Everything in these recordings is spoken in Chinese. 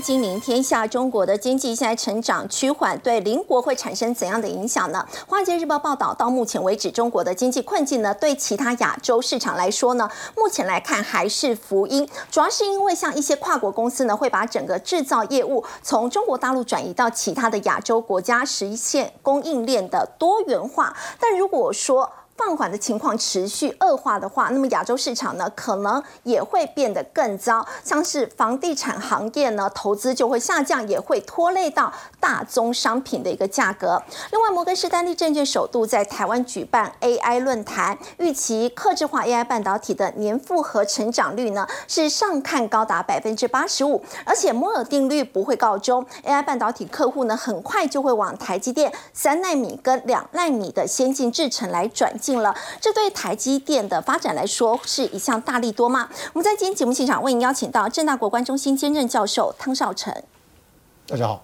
金临天下，中国的经济现在成长趋缓，对邻国会产生怎样的影响呢？华尔街日报报道，到目前为止，中国的经济困境呢，对其他亚洲市场来说呢，目前来看还是福音。主要是因为像一些跨国公司呢，会把整个制造业务从中国大陆转移到其他的亚洲国家，实现供应链的多元化。但如果说，放缓的情况持续恶化的话，那么亚洲市场呢，可能也会变得更糟。像是房地产行业呢，投资就会下降，也会拖累到大宗商品的一个价格。另外，摩根士丹利证券首度在台湾举办 AI 论坛，预期客制化 AI 半导体的年复合成长率呢，是上看高达百分之八十五，而且摩尔定律不会告终，AI 半导体客户呢，很快就会往台积电三纳米跟两纳米的先进制程来转进。了，这对台积电的发展来说是一项大利多吗？我们在今天节目现场为您邀请到正大国关中心兼任教授汤少成，大家好；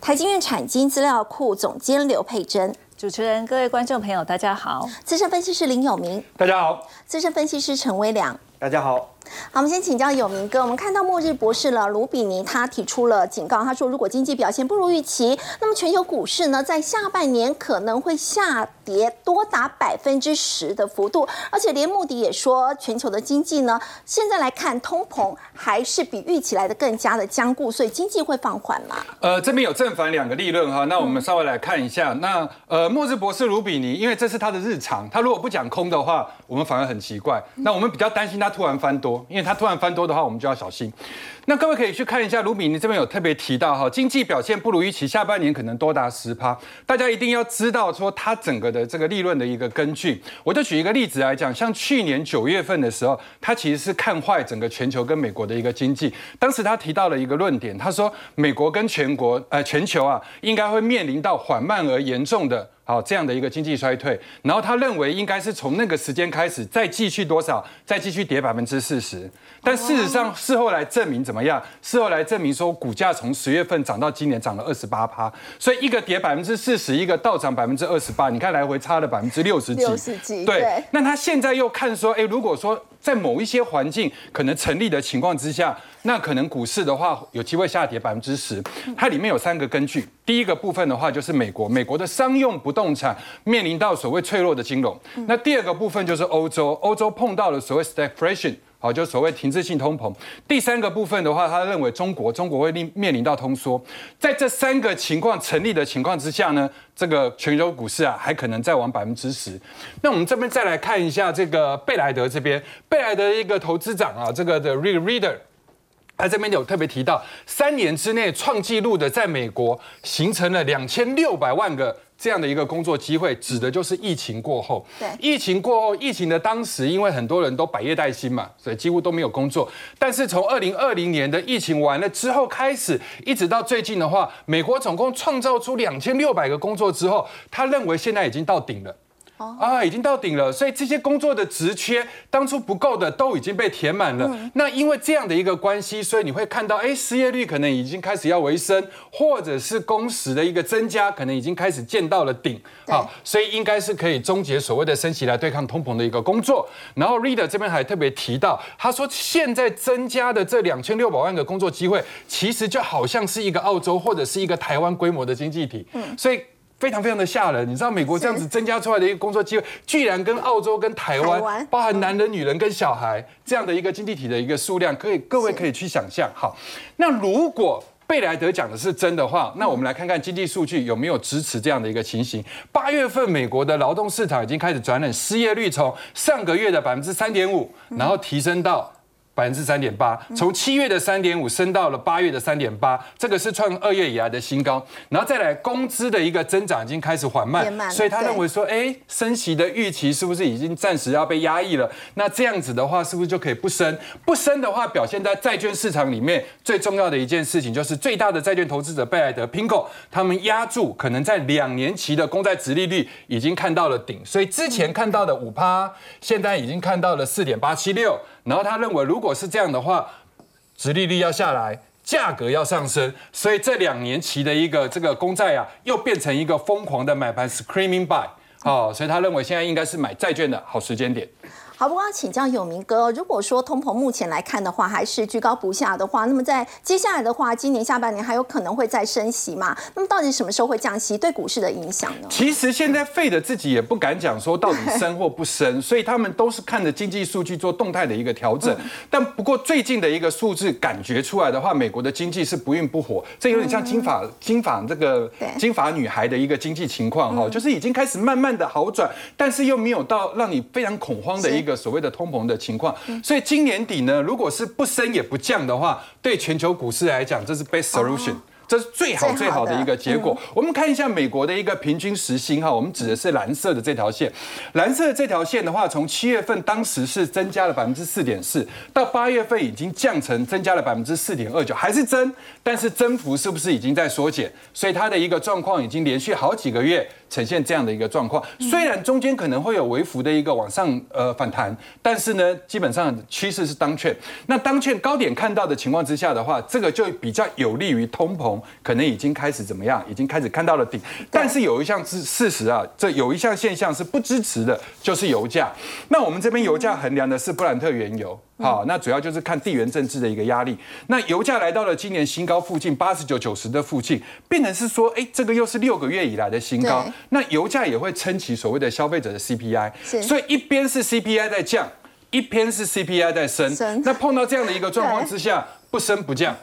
台积院产经资料库总监刘佩珍，主持人、各位观众朋友，大家好；资深分析师林有明，大家好；资深分析师陈威良，大家好。好，我们先请教有明哥。我们看到末日博士了，卢比尼他提出了警告，他说如果经济表现不如预期，那么全球股市呢，在下半年可能会下跌多达百分之十的幅度。而且连穆迪也说，全球的经济呢，现在来看通膨还是比预期来的更加的坚固，所以经济会放缓嘛？呃，这边有正反两个利润哈，那我们稍微来看一下。那呃，末日博士卢比尼，因为这是他的日常，他如果不讲空的话，我们反而很奇怪。那我们比较担心他突然翻多。因为它突然翻多的话，我们就要小心。那各位可以去看一下卢比尼这边有特别提到哈，经济表现不如预期，下半年可能多达十趴。大家一定要知道说它整个的这个利润的一个根据。我就举一个例子来讲，像去年九月份的时候，他其实是看坏整个全球跟美国的一个经济。当时他提到了一个论点，他说美国跟全国呃全球啊，应该会面临到缓慢而严重的。好，这样的一个经济衰退，然后他认为应该是从那个时间开始再继续多少，再继续跌百分之四十。但事实上，事后来证明怎么样？事后来证明说，股价从十月份涨到今年涨了二十八趴，所以一个跌百分之四十，一个倒涨百分之二十八，你看来回差了百分之六十几。六十几。对。那他现在又看说，哎，如果说。在某一些环境可能成立的情况之下，那可能股市的话有机会下跌百分之十。它里面有三个根据，第一个部分的话就是美国，美国的商用不动产面临到所谓脆弱的金融。那第二个部分就是欧洲，欧洲碰到了所谓 stagflation。好，就所谓停滞性通膨。第三个部分的话，他认为中国中国会面面临到通缩。在这三个情况成立的情况之下呢，这个全球股市啊，还可能再往百分之十。那我们这边再来看一下这个贝莱德这边，贝莱德一个投资长啊，这个的 Reader，他这边有特别提到，三年之内创纪录的，在美国形成了两千六百万个。这样的一个工作机会，指的就是疫情过后。对，疫情过后，疫情的当时，因为很多人都百业待兴嘛，所以几乎都没有工作。但是从二零二零年的疫情完了之后开始，一直到最近的话，美国总共创造出两千六百个工作之后，他认为现在已经到顶了。啊，已经到顶了，所以这些工作的职缺当初不够的都已经被填满了。那因为这样的一个关系，所以你会看到，哎，失业率可能已经开始要回升，或者是工时的一个增加，可能已经开始见到了顶。好，所以应该是可以终结所谓的升息来对抗通膨的一个工作。然后 Reader 这边还特别提到，他说现在增加的这两千六百万个工作机会，其实就好像是一个澳洲或者是一个台湾规模的经济体。嗯，所以。非常非常的吓人，你知道美国这样子增加出来的一个工作机会，居然跟澳洲、跟台湾，包含男人、女人跟小孩这样的一个经济体的一个数量，可以各位可以去想象。好，那如果贝莱德讲的是真的话，那我们来看看经济数据有没有支持这样的一个情形。八月份美国的劳动市场已经开始转冷，失业率从上个月的百分之三点五，然后提升到。百分之三点八，从七月的三点五升到了八月的三点八，这个是创二月以来的新高。然后再来工资的一个增长已经开始缓慢，所以他认为说，哎，升息的预期是不是已经暂时要被压抑了？那这样子的话，是不是就可以不升？不升的话，表现在债券市场里面最重要的一件事情，就是最大的债券投资者贝莱德 （Pingo） 他们压住，可能在两年期的公债殖利率已经看到了顶，所以之前看到的五趴，现在已经看到了四点八七六。然后他认为，如果是这样的话，殖利率要下来，价格要上升，所以这两年期的一个这个公债啊，又变成一个疯狂的买盘，screaming buy。哦，所以他认为现在应该是买债券的好时间点。好，不过要请教有明哥，如果说通膨目前来看的话，还是居高不下的话，那么在接下来的话，今年下半年还有可能会再升息嘛？那么到底什么时候会降息，对股市的影响呢？其实现在费的自己也不敢讲说到底升或不升，所以他们都是看着经济数据做动态的一个调整。但不过最近的一个数字感觉出来的话，美国的经济是不孕不火，这有点像金发金发这个金发女孩的一个经济情况哈，就是已经开始慢慢的好转，但是又没有到让你非常恐慌的一个。个所谓的通膨的情况，所以今年底呢，如果是不升也不降的话，对全球股市来讲，这是 best solution。这是最好最好的一个结果。我们看一下美国的一个平均时薪哈，我们指的是蓝色的这条线。蓝色的这条线的话，从七月份当时是增加了百分之四点四，到八月份已经降成增加了百分之四点二九，还是增，但是增幅是不是已经在缩减？所以它的一个状况已经连续好几个月呈现这样的一个状况。虽然中间可能会有微幅的一个往上呃反弹，但是呢，基本上趋势是当券。那当券高点看到的情况之下的话，这个就比较有利于通膨。可能已经开始怎么样？已经开始看到了顶，但是有一项是事实啊，这有一项现象是不支持的，就是油价。那我们这边油价衡量的是布兰特原油，好，那主要就是看地缘政治的一个压力。那油价来到了今年新高附近，八十九、九十的附近，变成是说，哎，这个又是六个月以来的新高。那油价也会撑起所谓的消费者的 CPI，所以一边是 CPI 在降，一边是 CPI 在升。那碰到这样的一个状况之下，不升不降。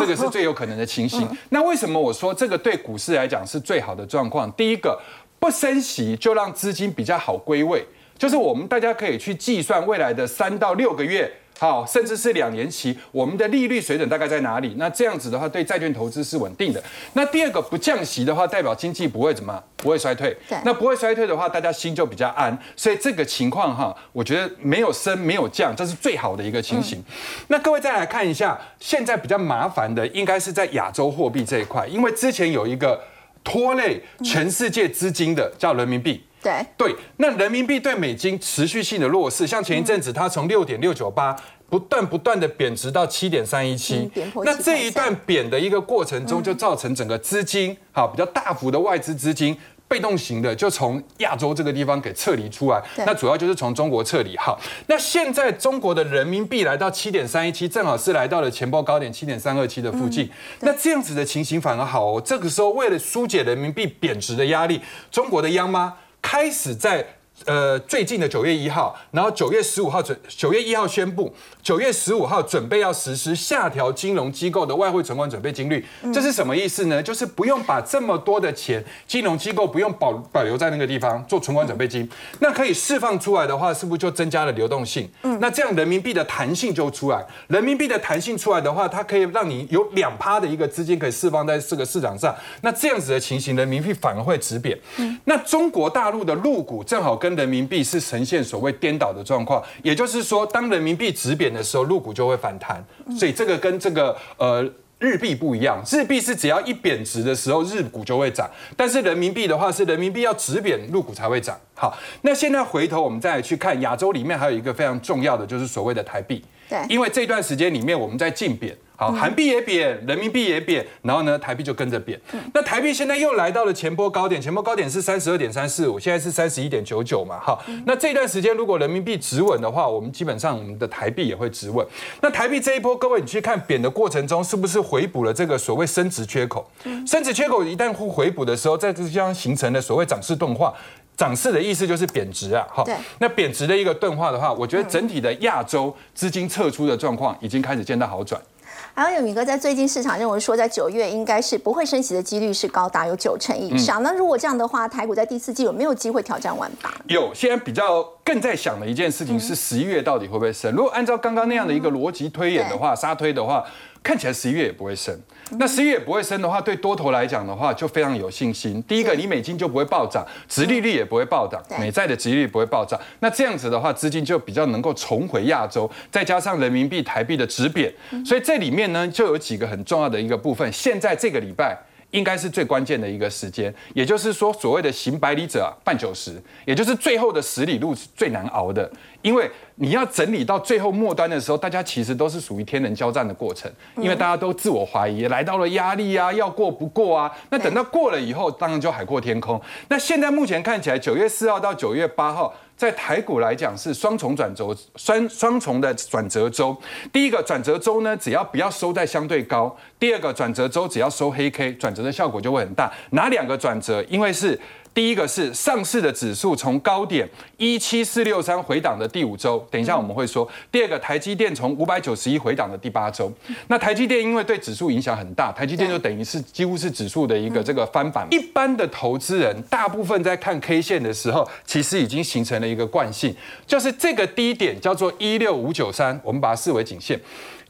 这个是 最有可能的情形。那为什么我说这个对股市来讲是最好的状况？第一个，不升息就让资金比较好归位，就是我们大家可以去计算未来的三到六个月。好，甚至是两年期，我们的利率水准大概在哪里？那这样子的话，对债券投资是稳定的。那第二个不降息的话，代表经济不会怎么不会衰退。对，那不会衰退的话，大家心就比较安。所以这个情况哈，我觉得没有升没有降，这是最好的一个情形。那各位再来看一下，现在比较麻烦的应该是在亚洲货币这一块，因为之前有一个拖累全世界资金的叫人民币。对对，那人民币对美金持续性的弱势，像前一阵子它从六点六九八不断不断的贬值到七点三一七，那这一段贬的一个过程中，就造成整个资金好比较大幅的外资资金。被动型的就从亚洲这个地方给撤离出来，那主要就是从中国撤离。好，那现在中国的人民币来到七点三一七，正好是来到了前波高点七点三二七的附近。那这样子的情形反而好哦。这个时候为了疏解人民币贬值的压力，中国的央妈开始在。呃，最近的九月一号，然后九月十五号准九月一号宣布，九月十五号准备要实施下调金融机构的外汇存款准备金率，这是什么意思呢？就是不用把这么多的钱，金融机构不用保保留在那个地方做存款准备金，那可以释放出来的话，是不是就增加了流动性？嗯，那这样人民币的弹性就出来，人民币的弹性出来的话，它可以让你有两趴的一个资金可以释放在这个市场上，那这样子的情形，人民币反而会止贬。嗯，那中国大陆的入股正好跟跟人民币是呈现所谓颠倒的状况，也就是说，当人民币值贬的时候，入股就会反弹。所以这个跟这个呃日币不一样，日币是只要一贬值的时候，日股就会涨；但是人民币的话，是人民币要值贬，入股才会涨。好，那现在回头我们再来去看亚洲里面还有一个非常重要的，就是所谓的台币。对，因为这段时间里面我们在竞贬。好，韩币也贬，人民币也贬，然后呢，台币就跟着贬。那台币现在又来到了前波高点，前波高点是三十二点三四五，现在是三十一点九九嘛。好，那这段时间如果人民币止稳的话，我们基本上我们的台币也会止稳。那台币这一波，各位你去看贬的过程中，是不是回补了这个所谓升值缺口？升值缺口一旦回回补的时候，在这地方形成了所谓涨势钝化。涨势的意思就是贬值啊。好，那贬值的一个钝化的话，我觉得整体的亚洲资金撤出的状况已经开始见到好转。还有有明哥在最近市场认为说，在九月应该是不会升息的几率是高达有九成以上。那如果这样的话，台股在第四季有没有机会挑战万八？有，现在比较更在想的一件事情是十一月到底会不会升？如果按照刚刚那样的一个逻辑推演的话，杀推的话。看起来十一月也不会升，那十一月也不会升的话，对多头来讲的话就非常有信心。第一个，你美金就不会暴涨，殖利率也不会暴涨，美债的殖利率不会暴涨。那这样子的话，资金就比较能够重回亚洲，再加上人民币、台币的值贬，所以这里面呢就有几个很重要的一个部分。现在这个礼拜。应该是最关键的一个时间，也就是说，所谓的行百里者半九十，也就是最后的十里路是最难熬的，因为你要整理到最后末端的时候，大家其实都是属于天人交战的过程，因为大家都自我怀疑，来到了压力啊，要过不过啊，那等到过了以后，当然就海阔天空。那现在目前看起来，九月四号到九月八号。在台股来讲是双重转轴，双双重的转折周。第一个转折周呢，只要不要收在相对高；第二个转折周只要收黑 K，转折的效果就会很大。哪两个转折？因为是。第一个是上市的指数从高点一七四六三回档的第五周，等一下我们会说。第二个台积电从五百九十一回档的第八周，那台积电因为对指数影响很大，台积电就等于是几乎是指数的一个这个翻版。一般的投资人大部分在看 K 线的时候，其实已经形成了一个惯性，就是这个低点叫做一六五九三，我们把它视为颈线。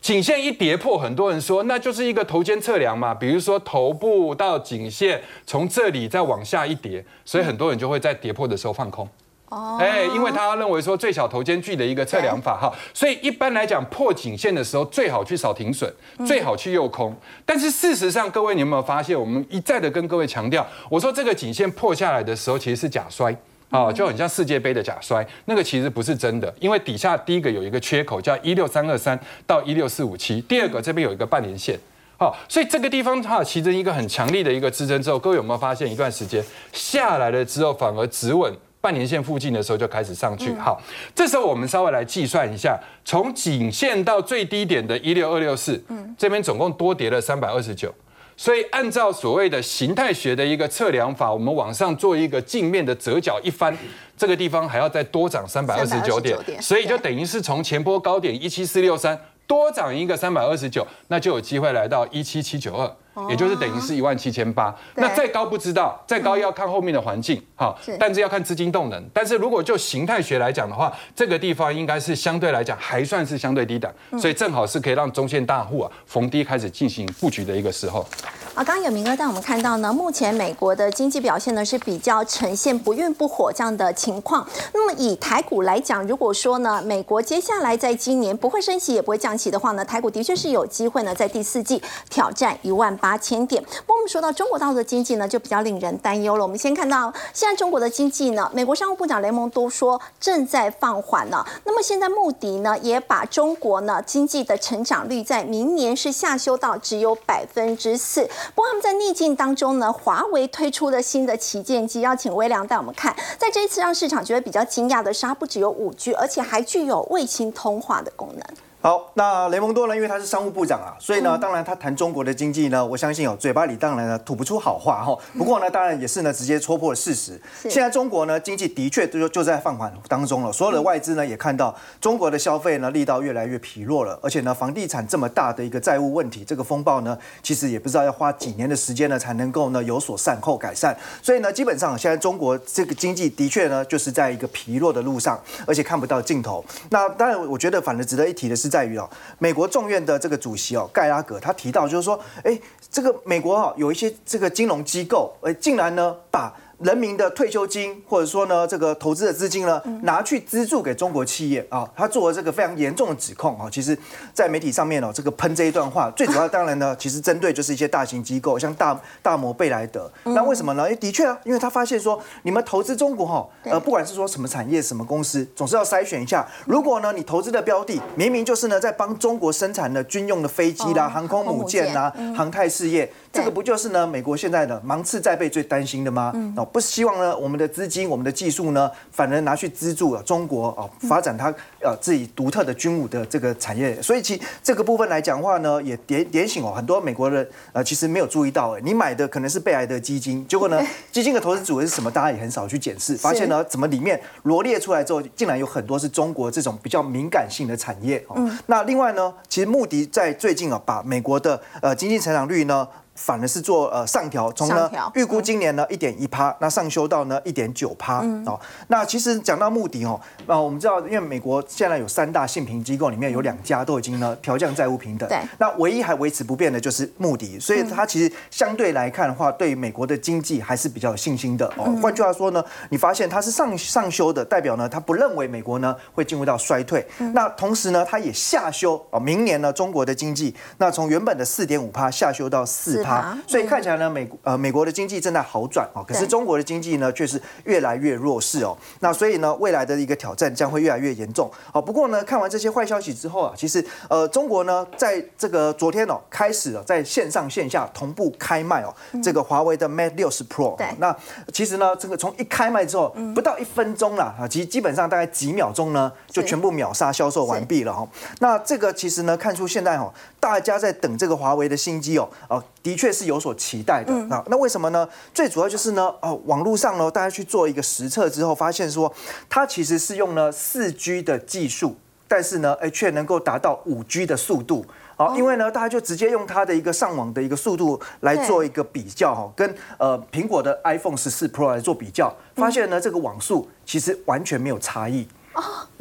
颈线一跌破，很多人说那就是一个头肩测量嘛，比如说头部到颈线从这里再往下一跌，所以很多人就会在跌破的时候放空。哦，哎，因为他认为说最小头肩距的一个测量法哈，所以一般来讲破颈线的时候最好去扫停损，最好去诱空。但是事实上，各位你有没有发现，我们一再的跟各位强调，我说这个颈线破下来的时候其实是假摔。啊，就很像世界杯的假摔，那个其实不是真的，因为底下第一个有一个缺口叫一六三二三到一六四五七，第二个这边有一个半年线，好，所以这个地方它形成一个很强力的一个支撑之后，各位有没有发现一段时间下来了之后，反而止稳半年线附近的时候就开始上去，好，这时候我们稍微来计算一下，从颈线到最低点的一六二六四，嗯，这边总共多跌了三百二十九。所以，按照所谓的形态学的一个测量法，我们往上做一个镜面的折角一翻，这个地方还要再多涨三百二十九点，所以就等于是从前波高点一七四六三多涨一个三百二十九，那就有机会来到一七七九二。也就是等于是一万七千八，那再高不知道，再高要看后面的环境，好，但是要看资金动能。但是如果就形态学来讲的话，这个地方应该是相对来讲还算是相对低档，所以正好是可以让中线大户啊逢低开始进行布局的一个时候。啊，刚刚有明哥带我们看到呢，目前美国的经济表现呢是比较呈现不孕不火这样的情况。那么以台股来讲，如果说呢，美国接下来在今年不会升息也不会降息的话呢，台股的确是有机会呢在第四季挑战一万八。八千点。不过我们说到中国大陆的经济呢，就比较令人担忧了。我们先看到现在中国的经济呢，美国商务部长雷蒙多说正在放缓了。那么现在穆迪呢，也把中国呢经济的成长率在明年是下修到只有百分之四。不过他们在逆境当中呢，华为推出了新的旗舰机，邀请微良带我们看。在这一次让市场觉得比较惊讶的是，它不只有五 G，而且还具有卫星通话的功能。好，那雷蒙多呢？因为他是商务部长啊，所以呢，当然他谈中国的经济呢，我相信哦，嘴巴里当然呢吐不出好话哈。不过呢，当然也是呢，直接戳破了事实。现在中国呢，经济的确就就在放缓当中了。所有的外资呢，也看到中国的消费呢，力道越来越疲弱了。而且呢，房地产这么大的一个债务问题，这个风暴呢，其实也不知道要花几年的时间呢，才能够呢有所善后改善。所以呢，基本上现在中国这个经济的确呢，就是在一个疲弱的路上，而且看不到尽头。那当然，我觉得反而值得一提的是是在于哦，美。国众院的这个主席哦，盖拉格他提到，就是说，哎，这个美国啊，有一些这个金融机构，哎，竟然呢把。人民的退休金，或者说呢，这个投资的资金呢，拿去资助给中国企业啊，他做了这个非常严重的指控啊。其实，在媒体上面哦，这个喷这一段话，最主要当然呢，其实针对就是一些大型机构，像大大摩、贝莱德。那为什么呢？因为的确啊，因为他发现说，你们投资中国哈，呃，不管是说什么产业、什么公司，总是要筛选一下。如果呢，你投资的标的明明就是呢，在帮中国生产的军用的飞机啦、航空母舰啦、航太事业。这个不就是呢？美国现在的芒刺在背最担心的吗？哦，不希望呢，我们的资金、我们的技术呢，反而拿去资助中国啊，发展它呃自己独特的军武的这个产业。所以其这个部分来讲话呢，也点点醒哦，很多美国人呃其实没有注意到，哎，你买的可能是贝莱德基金，结果呢，基金的投资组合是什么？大家也很少去检视，发现呢，怎么里面罗列出来之后，竟然有很多是中国这种比较敏感性的产业哦。那另外呢，其实穆迪在最近啊，把美国的呃经济成长率呢。反而是做呃上调，从呢预估今年呢一点一趴，那上修到呢一点九趴哦。那其实讲到目的哦，那我们知道，因为美国现在有三大信评机构，里面有两家都已经呢调降债务平等，对。那唯一还维持不变的就是目的，所以它其实相对来看的话，对美国的经济还是比较有信心的哦。换句话说呢，你发现它是上上修的，代表呢它不认为美国呢会进入到衰退。那同时呢，它也下修哦，明年呢中国的经济，那从原本的四点五趴下修到四。趴，所以看起来呢，美呃美国的经济正在好转哦，可是中国的经济呢却是越来越弱势哦。那所以呢，未来的一个挑战将会越来越严重哦。不过呢，看完这些坏消息之后啊，其实呃中国呢在这个昨天哦开始了在线上线下同步开卖哦，这个华为的 Mate 六十 Pro。那其实呢，这个从一开卖之后不到一分钟了啊，其实基本上大概几秒钟呢就全部秒杀销售完毕了哈。那这个其实呢，看出现在哈大家在等这个华为的新机哦，哦的确是有所期待的啊。那为什么呢？最主要就是呢，哦网络上呢大家去做一个实测之后，发现说它其实是用了四 G 的技术，但是呢，哎却能够达到五 G 的速度。好，因为呢，大家就直接用它的一个上网的一个速度来做一个比较哈，跟呃苹果的 iPhone 十四 Pro 来做比较，发现呢这个网速其实完全没有差异。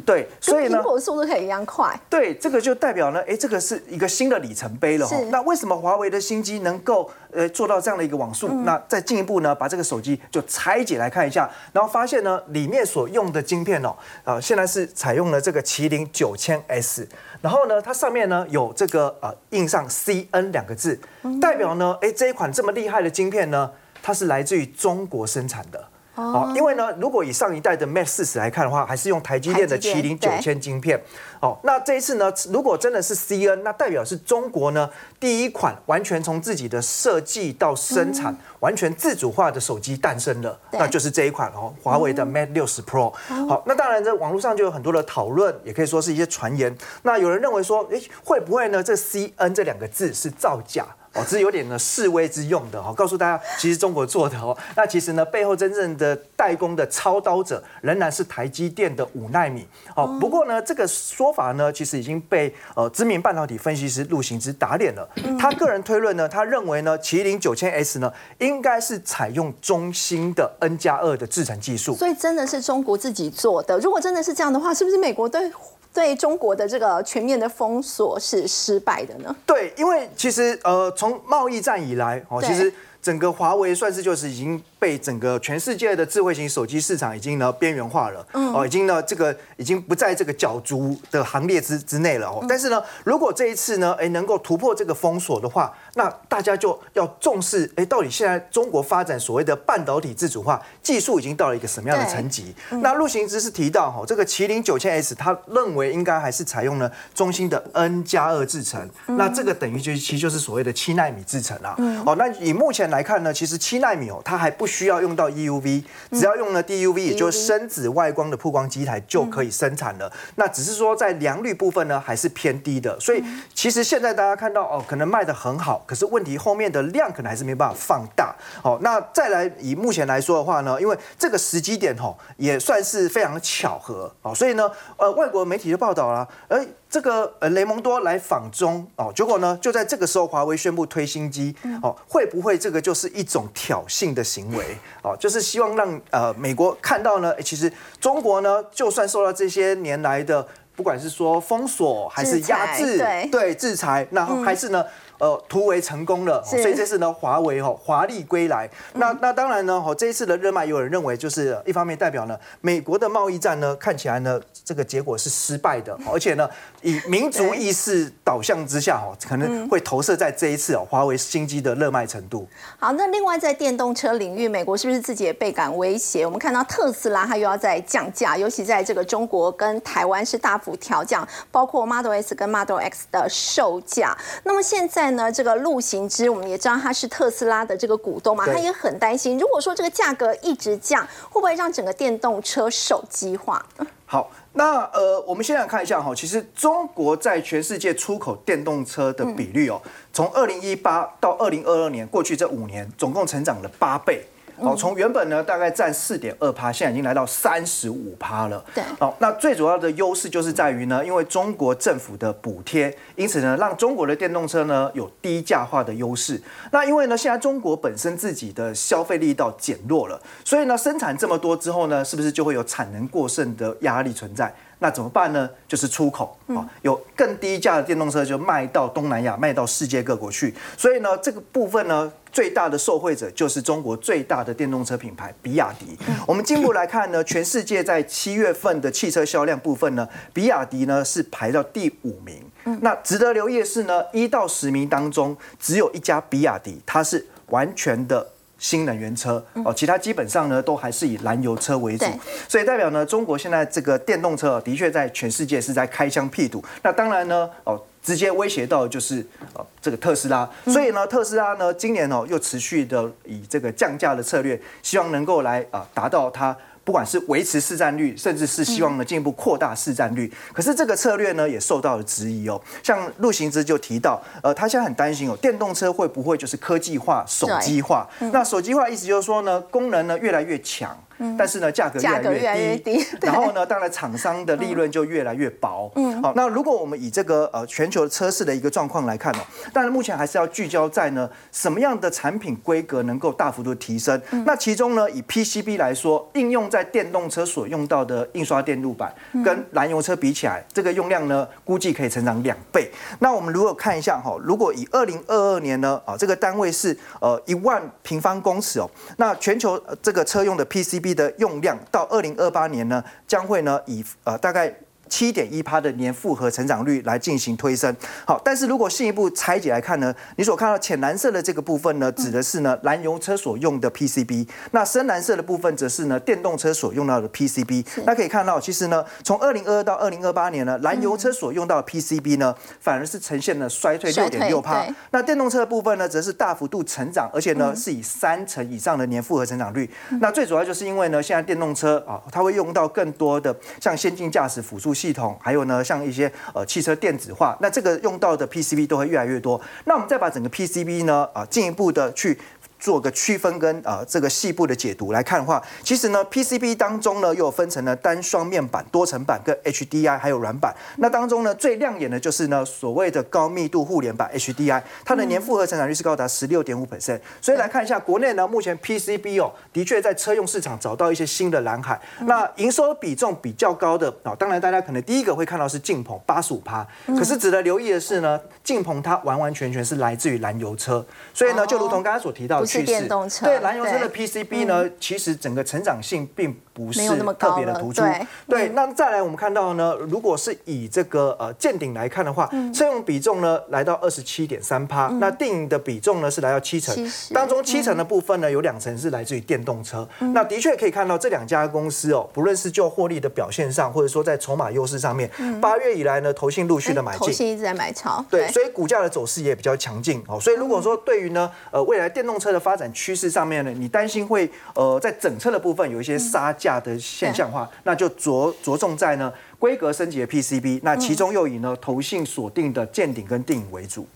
对，所以呢，苹果速度可以一样快。对，这个就代表呢，哎，这个是一个新的里程碑了哈。那为什么华为的新机能够呃做到这样的一个网速？那再进一步呢，把这个手机就拆解来看一下，然后发现呢，里面所用的晶片哦，啊，现在是采用了这个麒麟九千 S，然后呢，它上面呢有这个呃印上 CN 两个字，代表呢，哎，这一款这么厉害的晶片呢，它是来自于中国生产的。哦，因为呢，如果以上一代的 Mate 四十来看的话，还是用台积电的麒麟九千晶片。哦，那这一次呢，如果真的是 CN，那代表是中国呢第一款完全从自己的设计到生产完全自主化的手机诞生了，那就是这一款哦，华为的 Mate 六十 Pro。好，那当然在网络上就有很多的讨论，也可以说是一些传言。那有人认为说，哎，会不会呢？这 CN 这两个字是造假？哦，这有点呢示威之用的哈，告诉大家其实中国做的哦，那其实呢背后真正的代工的操刀者仍然是台积电的五纳米。哦，不过呢这个说法呢其实已经被呃知名半导体分析师陆行之打脸了。他个人推论呢，他认为呢麒麟九千 S 呢应该是采用中芯的 N 加二的制程技术。所以真的是中国自己做的。如果真的是这样的话，是不是美国对？对中国的这个全面的封锁是失败的呢？对，因为其实呃，从贸易战以来哦，其实整个华为算是就是已经。被整个全世界的智慧型手机市场已经呢边缘化了，哦，已经呢这个已经不在这个角逐的行列之之内了哦。但是呢，如果这一次呢，哎，能够突破这个封锁的话，那大家就要重视，哎，到底现在中国发展所谓的半导体自主化技术已经到了一个什么样的层级？那陆行之是提到哈，这个麒麟九千 S，他认为应该还是采用了中兴的 N 加二制程，那这个等于就其实就是所谓的七纳米制程啊。哦，那以目前来看呢，其实七纳米哦，它还不。不需要用到 EUV，只要用了 DUV，也就是深紫外光的曝光机台就可以生产了。那只是说在良率部分呢，还是偏低的。所以其实现在大家看到哦，可能卖的很好，可是问题后面的量可能还是没办法放大。好，那再来以目前来说的话呢，因为这个时机点吼也算是非常巧合哦，所以呢，呃，外国媒体就报道了，哎。这个呃雷蒙多来访中哦，结果呢就在这个时候，华为宣布推新机哦，会不会这个就是一种挑衅的行为哦？就是希望让呃美国看到呢，其实中国呢就算受到这些年来的不管是说封锁还是压制，对制裁，那还是呢。呃，突围成功了，所以这次呢，华为哈华丽归来。那那当然呢，哦这一次的热卖，有人认为就是一方面代表呢，美国的贸易战呢看起来呢这个结果是失败的，而且呢以民族意识导向之下哈，可能会投射在这一次哦华为新机的热卖程度。好，那另外在电动车领域，美国是不是自己也倍感威胁？我们看到特斯拉它又要在降价，尤其在这个中国跟台湾是大幅调降，包括 Model S 跟 Model X 的售价。那么现在。呢，这个陆行之，我们也知道他是特斯拉的这个股东嘛，他也很担心，如果说这个价格一直降，会不会让整个电动车手机化？好，那呃，我们先来看一下哈，其实中国在全世界出口电动车的比率哦，从二零一八到二零二二年，过去这五年总共成长了八倍。哦，从原本呢大概占四点二趴，现在已经来到三十五趴了。对，哦，那最主要的优势就是在于呢，因为中国政府的补贴，因此呢，让中国的电动车呢有低价化的优势。那因为呢，现在中国本身自己的消费力道减弱了，所以呢，生产这么多之后呢，是不是就会有产能过剩的压力存在？那怎么办呢？就是出口啊，有更低价的电动车就卖到东南亚，卖到世界各国去。所以呢，这个部分呢，最大的受惠者就是中国最大的电动车品牌比亚迪。我们进一步来看呢，全世界在七月份的汽车销量部分呢，比亚迪呢是排到第五名。那值得留意的是呢，一到十名当中，只有一家比亚迪，它是完全的。新能源车哦，其他基本上呢都还是以燃油车为主，所以代表呢中国现在这个电动车的确在全世界是在开疆辟土。那当然呢哦，直接威胁到就是呃这个特斯拉，所以呢特斯拉呢今年哦又持续的以这个降价的策略，希望能够来啊达到它。不管是维持市占率，甚至是希望呢进一步扩大市占率，可是这个策略呢也受到了质疑哦。像陆行之就提到，呃，他现在很担心哦，电动车会不会就是科技化、手机化？那手机化意思就是说呢，功能呢越来越强。但是呢，价格越来越低，然后呢，当然厂商的利润就越来越薄。嗯，好，那如果我们以这个呃全球车市的一个状况来看哦，当然目前还是要聚焦在呢什么样的产品规格能够大幅度提升。那其中呢，以 PCB 来说，应用在电动车所用到的印刷电路板，跟燃油车比起来，这个用量呢估计可以成长两倍。那我们如果看一下哈，如果以二零二二年呢啊这个单位是呃一万平方公尺哦，那全球这个车用的 PCB 的用量到二零二八年呢，将会呢以呃大概。七点一趴的年复合成长率来进行推升，好，但是如果进一步拆解来看呢，你所看到浅蓝色的这个部分呢，指的是呢燃油车所用的 PCB，那深蓝色的部分则是呢电动车所用到的 PCB。那可以看到，其实呢，从二零二二到二零二八年呢，燃油车所用到的 PCB 呢，反而是呈现了衰退六点六趴。那电动车的部分呢，则是大幅度成长，而且呢是以三成以上的年复合成长率。那最主要就是因为呢，现在电动车啊，它会用到更多的像先进驾驶辅助。系统还有呢，像一些呃汽车电子化，那这个用到的 PCB 都会越来越多。那我们再把整个 PCB 呢啊进一步的去。做个区分跟呃这个细部的解读来看的话，其实呢 PCB 当中呢又分成了单双面板、多层板跟 HDI 还有软板。那当中呢最亮眼的就是呢所谓的高密度互联板 HDI，它的年复合成长率是高达十六点五 percent。所以来看一下国内呢目前 PCB 哦的确在车用市场找到一些新的蓝海。那营收比重比较高的啊，当然大家可能第一个会看到是劲鹏八十五趴，可是值得留意的是呢劲鹏它完完全全是来自于燃油车，所以呢就如同刚才所提到。是电动车，对燃油车的 PCB 呢，其实整个成长性并不是特别的突出。对，那再来我们看到呢，如果是以这个呃见顶来看的话，车用比重呢来到二十七点三趴，那电影的比重呢是来到七成，当中七成的部分呢有两成是来自于电动车。那的确可以看到这两家公司哦，不论是就获利的表现上，或者说在筹码优势上面，八月以来呢，投信陆续的买进，投信一直在买超，对，所以股价的走势也比较强劲哦。所以如果说对于呢呃未来电动车的发展趋势上面呢，你担心会呃在整车的部分有一些杀价的现象化，那就着着重在呢规格升级的 PCB，那其中又以呢投信锁定的见顶跟定影为主。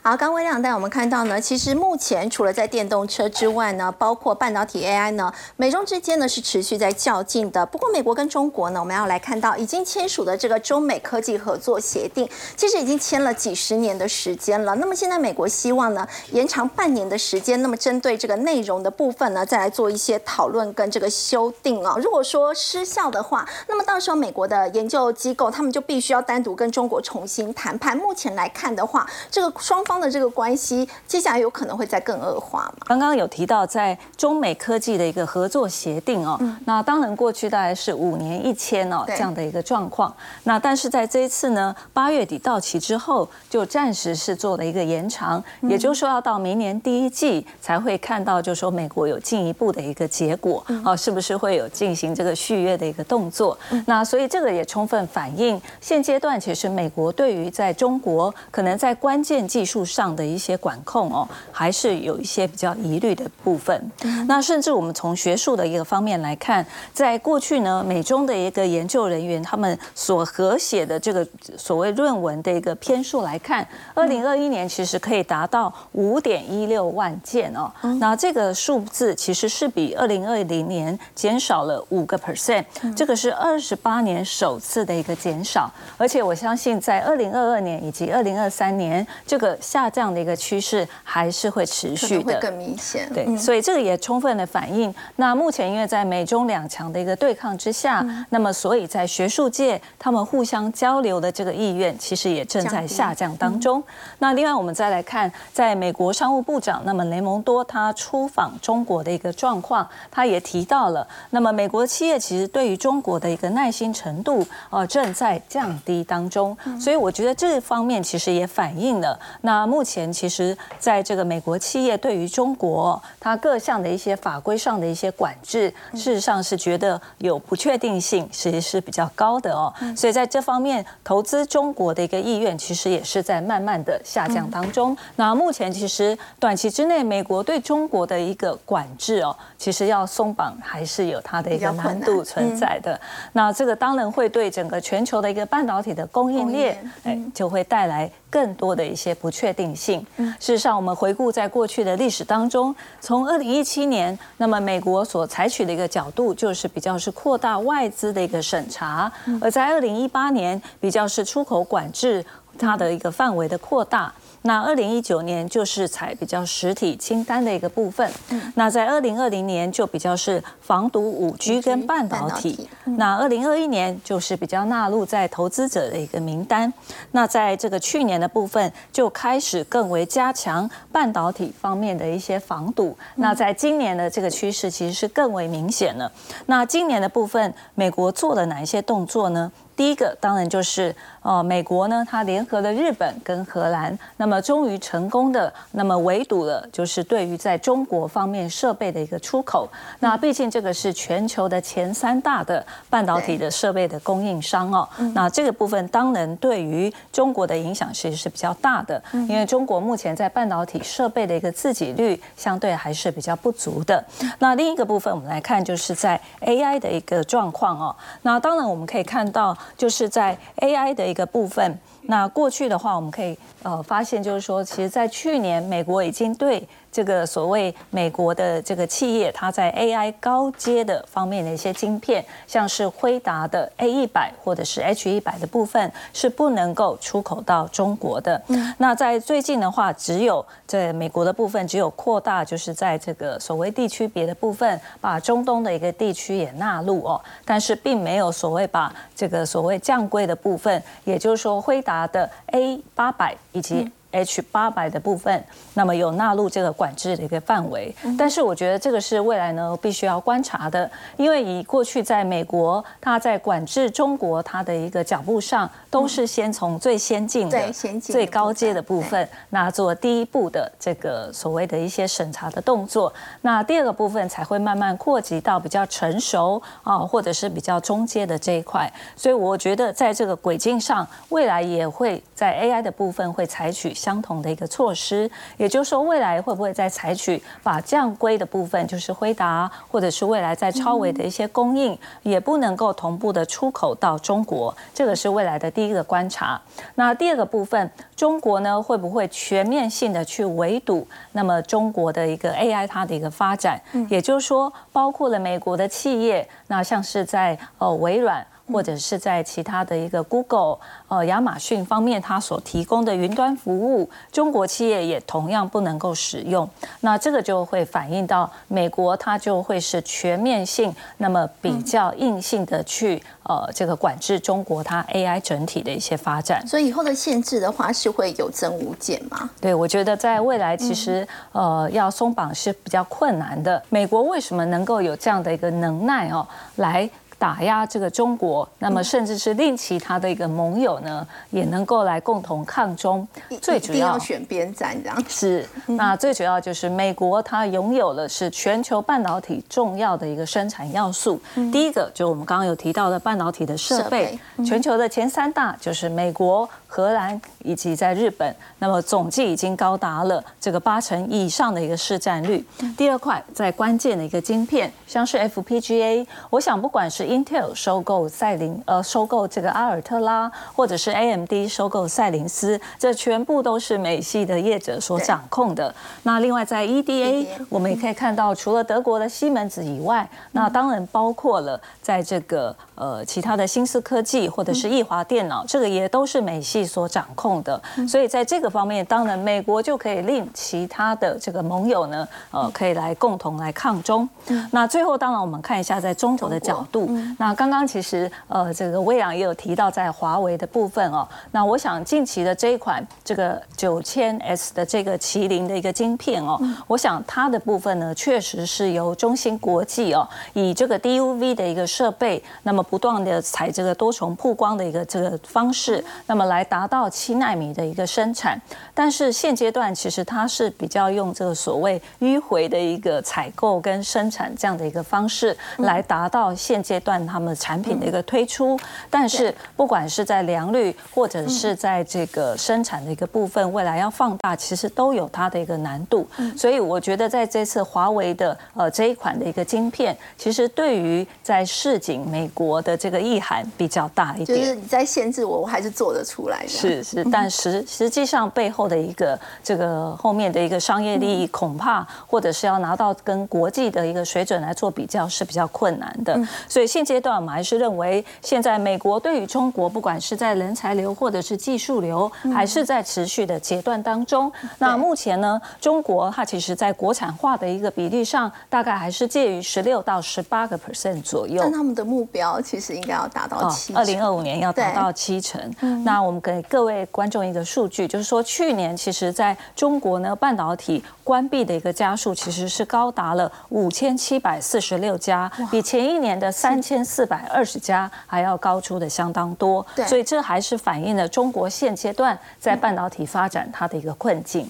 好，刚微亮带我们看到呢，其实目前除了在电动车之外呢，包括半导体 AI 呢，美中之间呢是持续在较劲的。不过美国跟中国呢，我们要来看到已经签署的这个中美科技合作协定，其实已经签了几十年的时间了。那么现在美国希望呢延长半年的时间，那么针对这个内容的部分呢，再来做一些讨论跟这个修订啊。如果说失效的话，那么到时候美国的研究机构他们就必须要单独跟中国重新谈判。目前来看的话，这个双方。的这个关系，接下来有可能会再更恶化嘛？刚刚有提到在中美科技的一个合作协定哦，那当然过去大概是五年一签哦这样的一个状况。那但是在这一次呢，八月底到期之后，就暂时是做了一个延长，也就是说要到明年第一季才会看到，就是说美国有进一步的一个结果哦，是不是会有进行这个续约的一个动作？那所以这个也充分反映现阶段其实美国对于在中国可能在关键技术。上的一些管控哦，还是有一些比较疑虑的部分。那甚至我们从学术的一个方面来看，在过去呢，美中的一个研究人员他们所合写的这个所谓论文的一个篇数来看，二零二一年其实可以达到五点一六万件哦。那这个数字其实是比二零二零年减少了五个 percent，这个是二十八年首次的一个减少。而且我相信在二零二二年以及二零二三年这个。下降的一个趋势还是会持续的，会更明显。对，所以这个也充分的反映，那目前因为在美中两强的一个对抗之下，那么所以在学术界他们互相交流的这个意愿，其实也正在下降当中。那另外我们再来看，在美国商务部长那么雷蒙多他出访中国的一个状况，他也提到了，那么美国企业其实对于中国的一个耐心程度，呃，正在降低当中。所以我觉得这方面其实也反映了，那目前其实在这个美国企业对于中国它各项的一些法规上的一些管制，事实上是觉得有不确定性，其实是比较高的哦。所以在这方面，投资中国的一个意愿其实也是在慢慢的下降当中。那目前其实短期之内，美国对中国的一个管制哦，其实要松绑还是有它的一个难度存在的。那这个当然会对整个全球的一个半导体的供应链，哎，就会带来。更多的一些不确定性。事实上，我们回顾在过去的历史当中，从二零一七年，那么美国所采取的一个角度就是比较是扩大外资的一个审查；而在二零一八年，比较是出口管制它的一个范围的扩大。那二零一九年就是采比较实体清单的一个部分，那在二零二零年就比较是防毒五 G 跟半导体，那二零二一年就是比较纳入在投资者的一个名单，那在这个去年的部分就开始更为加强半导体方面的一些防堵，那在今年的这个趋势其实是更为明显了。那今年的部分，美国做了哪一些动作呢？第一个当然就是，呃，美国呢，它联合了日本跟荷兰，那么终于成功的，那么围堵了，就是对于在中国方面设备的一个出口。那毕竟这个是全球的前三大的半导体的设备的供应商哦。那这个部分当然对于中国的影响其实是比较大的，因为中国目前在半导体设备的一个自给率相对还是比较不足的。那另一个部分我们来看，就是在 AI 的一个状况哦。那当然我们可以看到。就是在 AI 的一个部分，那过去的话，我们可以呃发现，就是说，其实，在去年，美国已经对。这个所谓美国的这个企业，它在 AI 高阶的方面的一些晶片，像是辉达的 A 一百或者是 H 一百的部分，是不能够出口到中国的。那在最近的话，只有在美国的部分，只有扩大，就是在这个所谓地区别的部分，把中东的一个地区也纳入哦，但是并没有所谓把这个所谓降规的部分，也就是说辉达的 A 八百以及。H 八百的部分，那么有纳入这个管制的一个范围，但是我觉得这个是未来呢必须要观察的，因为以过去在美国，它在管制中国它的一个脚步上，都是先从最先进的、最高阶的部分，那做第一步的这个所谓的一些审查的动作，那第二个部分才会慢慢扩及到比较成熟啊，或者是比较中阶的这一块，所以我觉得在这个轨迹上，未来也会在 AI 的部分会采取。相同的一个措施，也就是说，未来会不会再采取把降规的部分，就是辉达或者是未来在超维的一些供应，也不能够同步的出口到中国，这个是未来的第一个观察。那第二个部分，中国呢会不会全面性的去围堵？那么中国的一个 AI 它的一个发展，也就是说，包括了美国的企业，那像是在呃微软。或者是在其他的一个 Google、呃亚马逊方面，它所提供的云端服务，中国企业也同样不能够使用。那这个就会反映到美国，它就会是全面性，那么比较硬性的去呃这个管制中国它 AI 整体的一些发展。所以以后的限制的话，是会有增无减吗？对，我觉得在未来其实呃要松绑是比较困难的。美国为什么能够有这样的一个能耐哦来？打压这个中国，那么甚至是令其他的一个盟友呢，也能够来共同抗中。最主要选边站这样是。那最主要就是美国，它拥有的是全球半导体重要的一个生产要素。第一个就我们刚刚有提到的半导体的设备，全球的前三大就是美国。荷兰以及在日本，那么总计已经高达了这个八成以上的一个市占率。第二块在关键的一个晶片，像是 FPGA，我想不管是 Intel 收购赛林，呃，收购这个阿尔特拉，或者是 AMD 收购赛灵思，这全部都是美系的业者所掌控的。那另外在 EDA，我们也可以看到，除了德国的西门子以外，那当然包括了在这个呃其他的新思科技或者是易华电脑，这个也都是美系。系所掌控的。所以在这个方面，当然美国就可以令其他的这个盟友呢，呃，可以来共同来抗中。那最后，当然我们看一下在中国的角度。那刚刚其实呃，这个魏阳也有提到在华为的部分哦。那我想近期的这一款这个九千 S 的这个麒麟的一个晶片哦，我想它的部分呢，确实是由中芯国际哦，以这个 DUV 的一个设备，那么不断的采这个多重曝光的一个这个方式，那么来达到七纳米的一个生产。但是现阶段其实它是比较用这个所谓迂回的一个采购跟生产这样的一个方式，来达到现阶段他们产品的一个推出。但是不管是在良率或者是在这个生产的一个部分，未来要放大，其实都有它的一个难度。所以我觉得在这次华为的呃这一款的一个晶片，其实对于在市井美国的这个意涵比较大一点。就是你在限制我，我还是做得出来的。是是，但实实际上背后的一个这个后面的一个商业利益，恐怕或者是要拿到跟国际的一个水准来做比较是比较困难的。所以现阶段我们还是认为，现在美国对于中国，不管是在人才流或者是技术流，还是在持续的阶段当中。那目前呢，中国它其实在国产化的一个比例上，大概还是介于十六到十八个 percent 左右。但他们的目标其实应该要达到七，二零二五年要达到七成。那我们给各位观众一个数据，就是说去年其实在中国呢，半导体关闭的一个家数其实是高达了五千七百四十六家，比前一年的三千四百二十家还要高出的相当多。所以这还是反映了中国现阶段在半导体发展它的一个困境。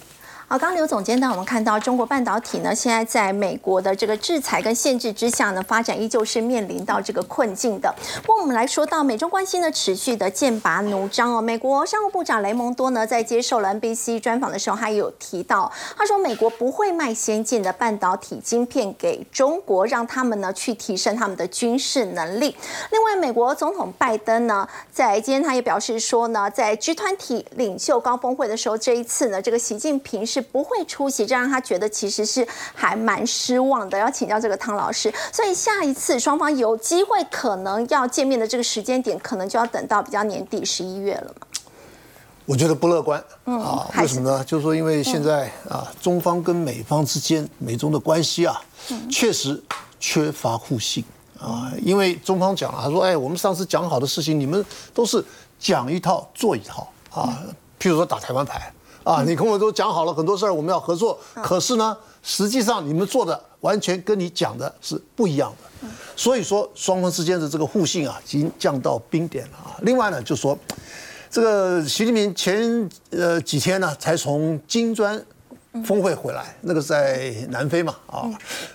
好，刚刘总监呢，我们看到中国半导体呢，现在在美国的这个制裁跟限制之下呢，发展依旧是面临到这个困境的。不过我们来说到美中关系呢，持续的剑拔弩张哦。美国商务部长雷蒙多呢，在接受了 NBC 专访的时候，他也有提到，他说美国不会卖先进的半导体晶片给中国，让他们呢去提升他们的军事能力。另外，美国总统拜登呢，在今天他也表示说呢，在 G 团体领袖高峰会的时候，这一次呢，这个习近平是。不会出席，这让他觉得其实是还蛮失望的。要请教这个汤老师，所以下一次双方有机会可能要见面的这个时间点，可能就要等到比较年底十一月了嘛？我觉得不乐观啊。为什么呢？就是说，因为现在啊，中方跟美方之间，美中的关系啊，确实缺乏互信啊。因为中方讲了，他说：“哎，我们上次讲好的事情，你们都是讲一套做一套啊。譬如说打台湾牌。”啊，你跟我都讲好了很多事儿，我们要合作。可是呢，实际上你们做的完全跟你讲的是不一样的。所以说，双方之间的这个互信啊，已经降到冰点了啊。另外呢，就说这个习近平前呃几天呢，才从金砖。峰会回来，那个在南非嘛啊，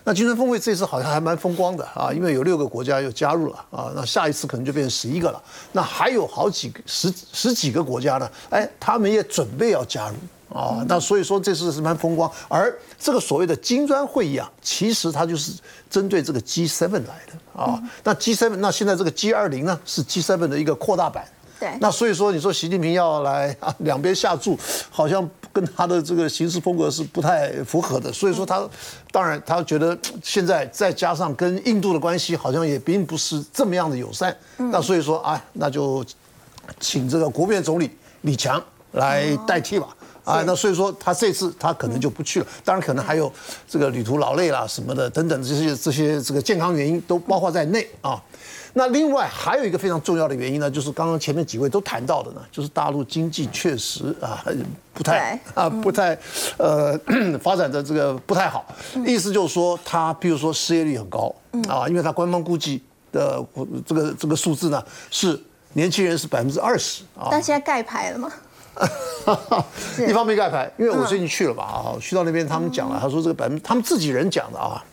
那金砖峰会这次好像还蛮风光的啊，因为有六个国家又加入了啊，那下一次可能就变成十一个了，那还有好几个十十几个国家呢，哎，他们也准备要加入啊，那所以说这次是蛮风光，而这个所谓的金砖会议啊，其实它就是针对这个 G7 来的啊，那 G7 那现在这个 G20 呢是 G7 的一个扩大版。对。那所以说，你说习近平要来啊，两边下注，好像跟他的这个行事风格是不太符合的。所以说他，当然他觉得现在再加上跟印度的关系好像也并不是这么样的友善。那所以说啊，那就请这个国务院总理李强来代替吧。啊，那所以说他这次他可能就不去了。当然可能还有这个旅途劳累啦什么的等等这些这些这个健康原因都包括在内啊。那另外还有一个非常重要的原因呢，就是刚刚前面几位都谈到的呢，就是大陆经济确实啊不太啊不太呃 发展的这个不太好，意思就是说它比如说失业率很高啊，因为它官方估计的这个这个数字呢是年轻人是百分之二十啊。但现在盖牌了吗？一方面盖牌，因为我最近去了嘛啊，去到那边他们讲了，他说这个百分他们自己人讲的啊，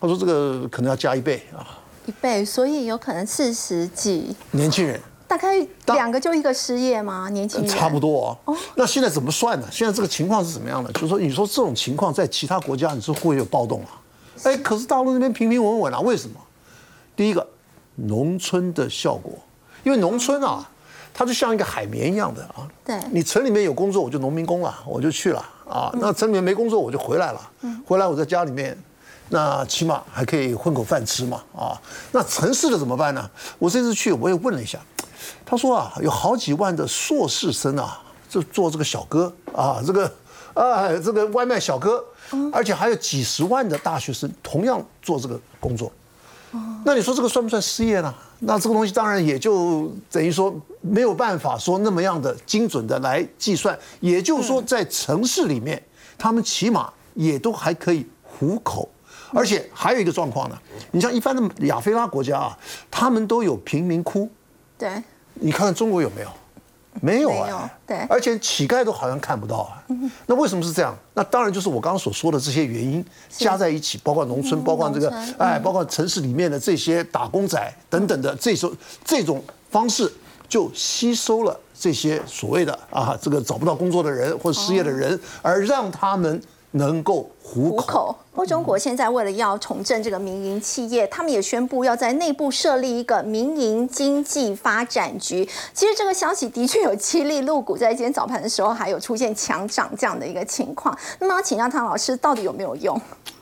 他说这个可能要加一倍啊。一倍，所以有可能四十几年轻人，大概两个就一个失业吗？年轻人差不多哦。那现在怎么算呢？现在这个情况是怎么样的？就是说，你说这种情况在其他国家，你是会有暴动啊？哎，可是大陆那边平平稳稳啊？为什么？第一个，农村的效果，因为农村啊，它就像一个海绵一样的啊。对。你城里面有工作，我就农民工了，我就去了啊。那城里面没工作，我就回来了。嗯。回来我在家里面。那起码还可以混口饭吃嘛，啊，那城市的怎么办呢？我这次去我也问了一下，他说啊，有好几万的硕士生啊，就做这个小哥啊，这个啊这个外卖小哥，而且还有几十万的大学生同样做这个工作。那你说这个算不算失业呢？那这个东西当然也就等于说没有办法说那么样的精准的来计算。也就是说，在城市里面，他们起码也都还可以糊口。而且还有一个状况呢，你像一般的亚非拉国家啊，他们都有贫民窟。对。你看看中国有没有？没有啊，对，而且乞丐都好像看不到啊。那为什么是这样？那当然就是我刚刚所说的这些原因加在一起，包括农村，包括这个哎，包括城市里面的这些打工仔等等的这种这种方式，就吸收了这些所谓的啊这个找不到工作的人或失业的人，而让他们。能够糊口。不过中国现在为了要重振这个民营企业，他们也宣布要在内部设立一个民营经济发展局。其实这个消息的确有激励入股，在今天早盘的时候还有出现强涨这样的一个情况。那么要请教汤老师，到底有没有用？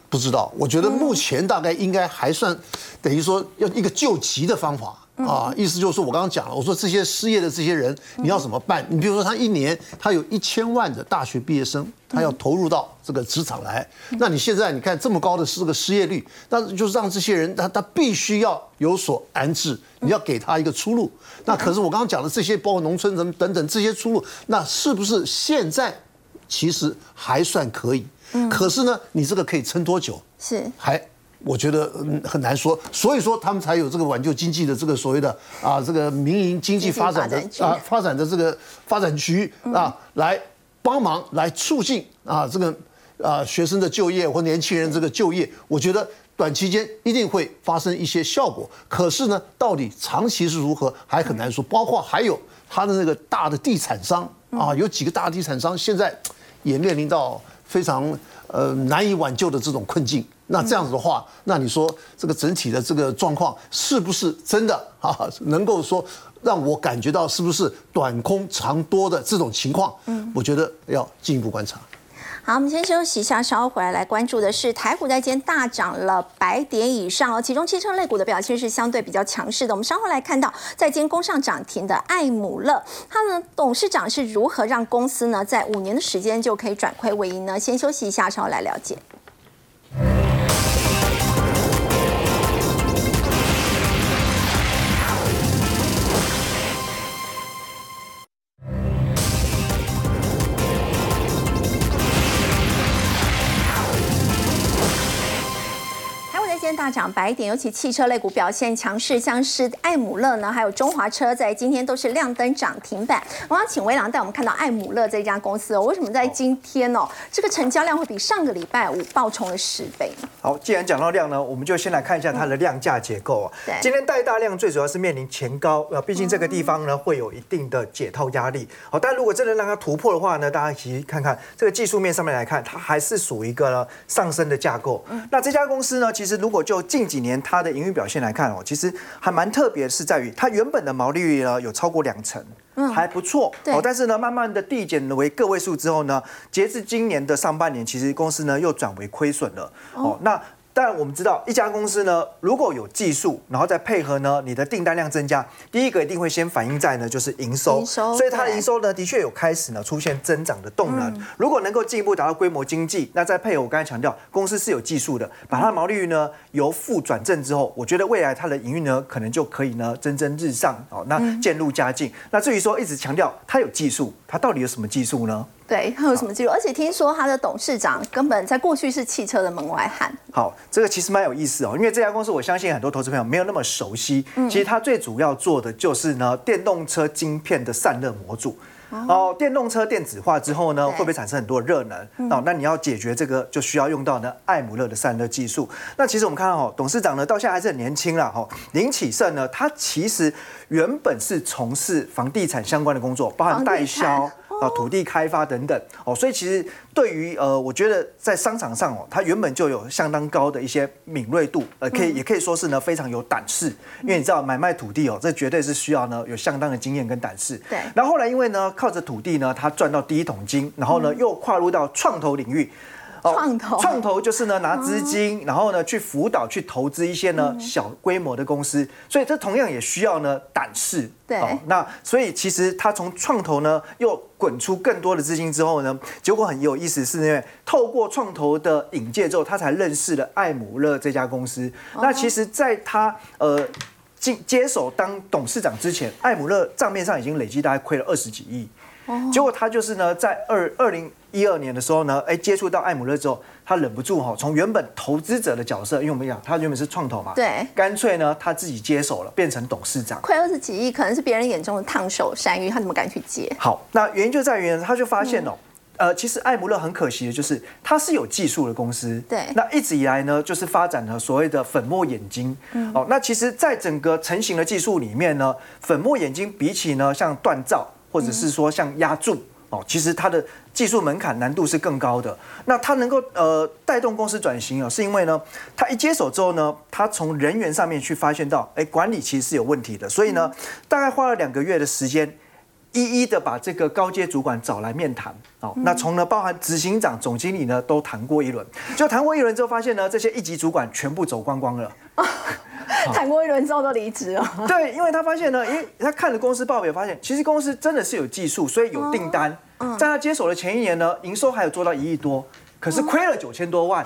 不知道，我觉得目前大概应该还算等于说要一个救急的方法。啊，意思就是我刚刚讲了，我说这些失业的这些人，你要怎么办？你比如说他一年他有一千万的大学毕业生，他要投入到这个职场来，那你现在你看这么高的这个失业率，那就是让这些人他他必须要有所安置，你要给他一个出路。那可是我刚刚讲的这些，包括农村人等等这些出路，那是不是现在其实还算可以？可是呢，你这个可以撑多久？是还。我觉得很难说，所以说他们才有这个挽救经济的这个所谓的啊这个民营经济发展的啊发展的这个发展局啊来帮忙来促进啊这个啊学生的就业或年轻人这个就业，我觉得短期间一定会发生一些效果。可是呢，到底长期是如何还很难说。包括还有他的那个大的地产商啊，有几个大地产商现在也面临到非常呃难以挽救的这种困境。那这样子的话，那你说这个整体的这个状况是不是真的啊？能够说让我感觉到是不是短空长多的这种情况？嗯，我觉得要进一步观察。好，我们先休息一下，稍后回来来关注的是台股在今天大涨了百点以上哦，其中汽车类股的表现是相对比较强势的。我们稍后来看到在今天攻上涨停的艾姆勒，他呢董事长是如何让公司呢在五年的时间就可以转亏为盈呢？先休息一下，稍后来了解。大涨百点，尤其汽车类股表现强势，像是艾姆勒呢，还有中华车，在今天都是亮灯涨停板。我想请威朗带我们看到艾姆勒这家公司哦，为什么在今天哦，这个成交量会比上个礼拜五爆冲了十倍？好，既然讲到量呢，我们就先来看一下它的量价结构啊。对，今天带大量最主要是面临前高呃，毕竟这个地方呢会有一定的解套压力。好，但如果真的让它突破的话呢，大家其实看看这个技术面上面来看，它还是属于一个上升的架构。那这家公司呢，其实如果就近几年它的营运表现来看哦，其实还蛮特别，是在于它原本的毛利率呢有超过两成，嗯，还不错。哦，但是呢，慢慢的递减为个位数之后呢，截至今年的上半年，其实公司呢又转为亏损了。哦，那。但我们知道，一家公司呢，如果有技术，然后再配合呢，你的订单量增加，第一个一定会先反映在呢，就是营收。所以它的营收呢，的确有开始呢出现增长的动能。如果能够进一步达到规模经济，那再配合我刚才强调，公司是有技术的，把它的毛利率呢由负转正之后，我觉得未来它的营运呢，可能就可以呢蒸蒸日上哦，那渐入佳境。那至于说一直强调它有技术，它到底有什么技术呢？对他有什么记录？而且听说他的董事长根本在过去是汽车的门外汉。好，这个其实蛮有意思哦，因为这家公司我相信很多投资朋友没有那么熟悉。嗯，其实它最主要做的就是呢电动车晶片的散热模组。哦，电动车电子化之后呢，会不会产生很多热能？哦，那你要解决这个，就需要用到呢艾姆勒的散热技术。那其实我们看到哦，董事长呢到现在还是很年轻了哈。林启胜呢，他其实原本是从事房地产相关的工作，包含代销。啊，土地开发等等哦，所以其实对于呃，我觉得在商场上哦，它原本就有相当高的一些敏锐度，呃，可以也可以说是呢非常有胆识，因为你知道买卖土地哦，这绝对是需要呢有相当的经验跟胆识。对。然后后来因为呢靠着土地呢，他赚到第一桶金，然后呢又跨入到创投领域。创投创投就是呢拿资金，然后呢去辅导去投资一些呢小规模的公司，所以这同样也需要呢胆识。对，那所以其实他从创投呢又滚出更多的资金之后呢，结果很有意思，是因为透过创投的引介之后，他才认识了艾姆勒这家公司。那其实，在他呃接接手当董事长之前，艾姆勒账面上已经累计大概亏了二十几亿。结果他就是呢，在二二零一二年的时候呢，哎，接触到艾姆勒之后，他忍不住哈，从原本投资者的角色，因为我们讲他原本是创投嘛，对，干脆呢他自己接手了，变成董事长，亏二十几亿，可能是别人眼中的烫手山芋，他怎么敢去接？好，那原因就在于他就发现哦，呃，其实艾姆勒很可惜的就是，它是有技术的公司，对，那一直以来呢，就是发展了所谓的粉末眼睛，嗯。哦，那其实，在整个成型的技术里面呢，粉末眼睛比起呢像锻造或者是说像压铸。哦，其实它的技术门槛难度是更高的。那它能够呃带动公司转型哦，是因为呢，它一接手之后呢，它从人员上面去发现到，哎，管理其实是有问题的。所以呢，大概花了两个月的时间，一一的把这个高阶主管找来面谈。哦，那从呢包含执行长、总经理呢都谈过一轮，就谈过一轮之后，发现呢这些一级主管全部走光光了。谈过一轮之后都离职了。对，因为他发现呢，因为他看了公司报表，发现其实公司真的是有技术，所以有订单。在他接手的前一年呢，营收还有做到一亿多，可是亏了九千多万。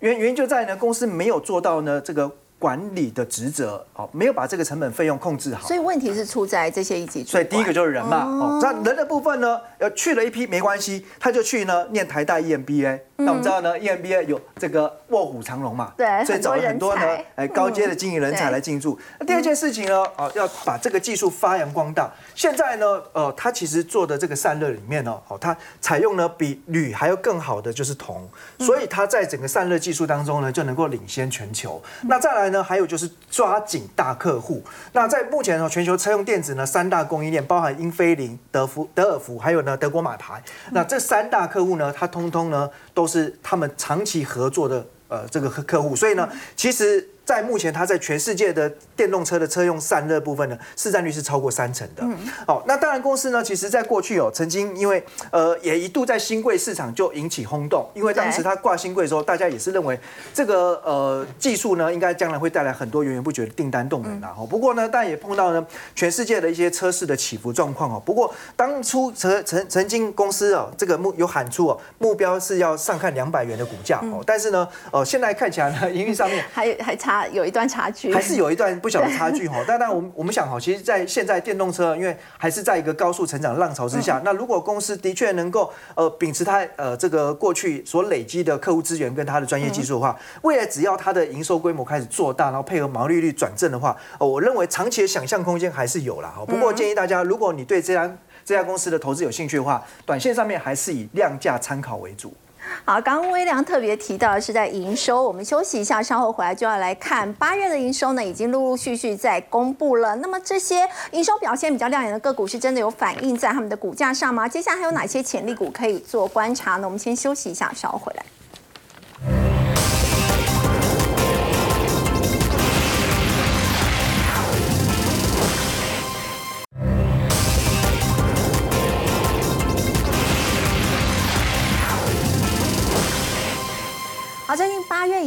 原原因就在呢，公司没有做到呢这个。管理的职责，哦，没有把这个成本费用控制好，所以问题是出在这些一级所以第一个就是人嘛，哦，那人的部分呢，呃，去了一批没关系，他就去呢念台大 EMBA。那我们知道呢，EMBA 有这个卧虎藏龙嘛，对，所以找了很多呢，哎，高阶的经营人才来进驻。那第二件事情呢，哦，要把这个技术发扬光大。现在呢，呃，他其实做的这个散热里面呢，哦，它采用呢比铝还要更好的就是铜，所以它在整个散热技术当中呢，就能够领先全球。那再来。呢，还有就是抓紧大客户。那在目前呢，全球车用电子呢三大供应链，包含英菲林、德福、德尔福，还有呢德国马牌。那这三大客户呢，它通通呢都是他们长期合作的呃这个客客户。所以呢，其实。在目前，它在全世界的电动车的车用散热部分呢，市占率是超过三成的。哦，那当然公司呢，其实在过去哦曾经因为呃也一度在新贵市场就引起轰动，因为当时它挂新贵的时候，大家也是认为这个呃技术呢，应该将来会带来很多源源不绝的订单动能啊。不过呢，但也碰到呢全世界的一些车市的起伏状况哦。不过当初曾曾曾经公司哦这个目有喊出哦目标是要上看两百元的股价哦，但是呢呃现在看起来呢营运上面还还差。有一段差距，还是有一段不小的差距哈。但但我们我们想哈，其实，在现在电动车，因为还是在一个高速成长浪潮之下，那如果公司的确能够呃秉持它呃这个过去所累积的客户资源跟它的专业技术的话，未来只要它的营收规模开始做大，然后配合毛利率转正的话，呃，我认为长期的想象空间还是有了哈。不过建议大家，如果你对这家这家公司的投资有兴趣的话，短线上面还是以量价参考为主。好，刚刚微良特别提到的是在营收，我们休息一下，稍后回来就要来看八月的营收呢，已经陆陆续续在公布了。那么这些营收表现比较亮眼的个股，是真的有反映在他们的股价上吗？接下来还有哪些潜力股可以做观察呢？我们先休息一下，稍后回来。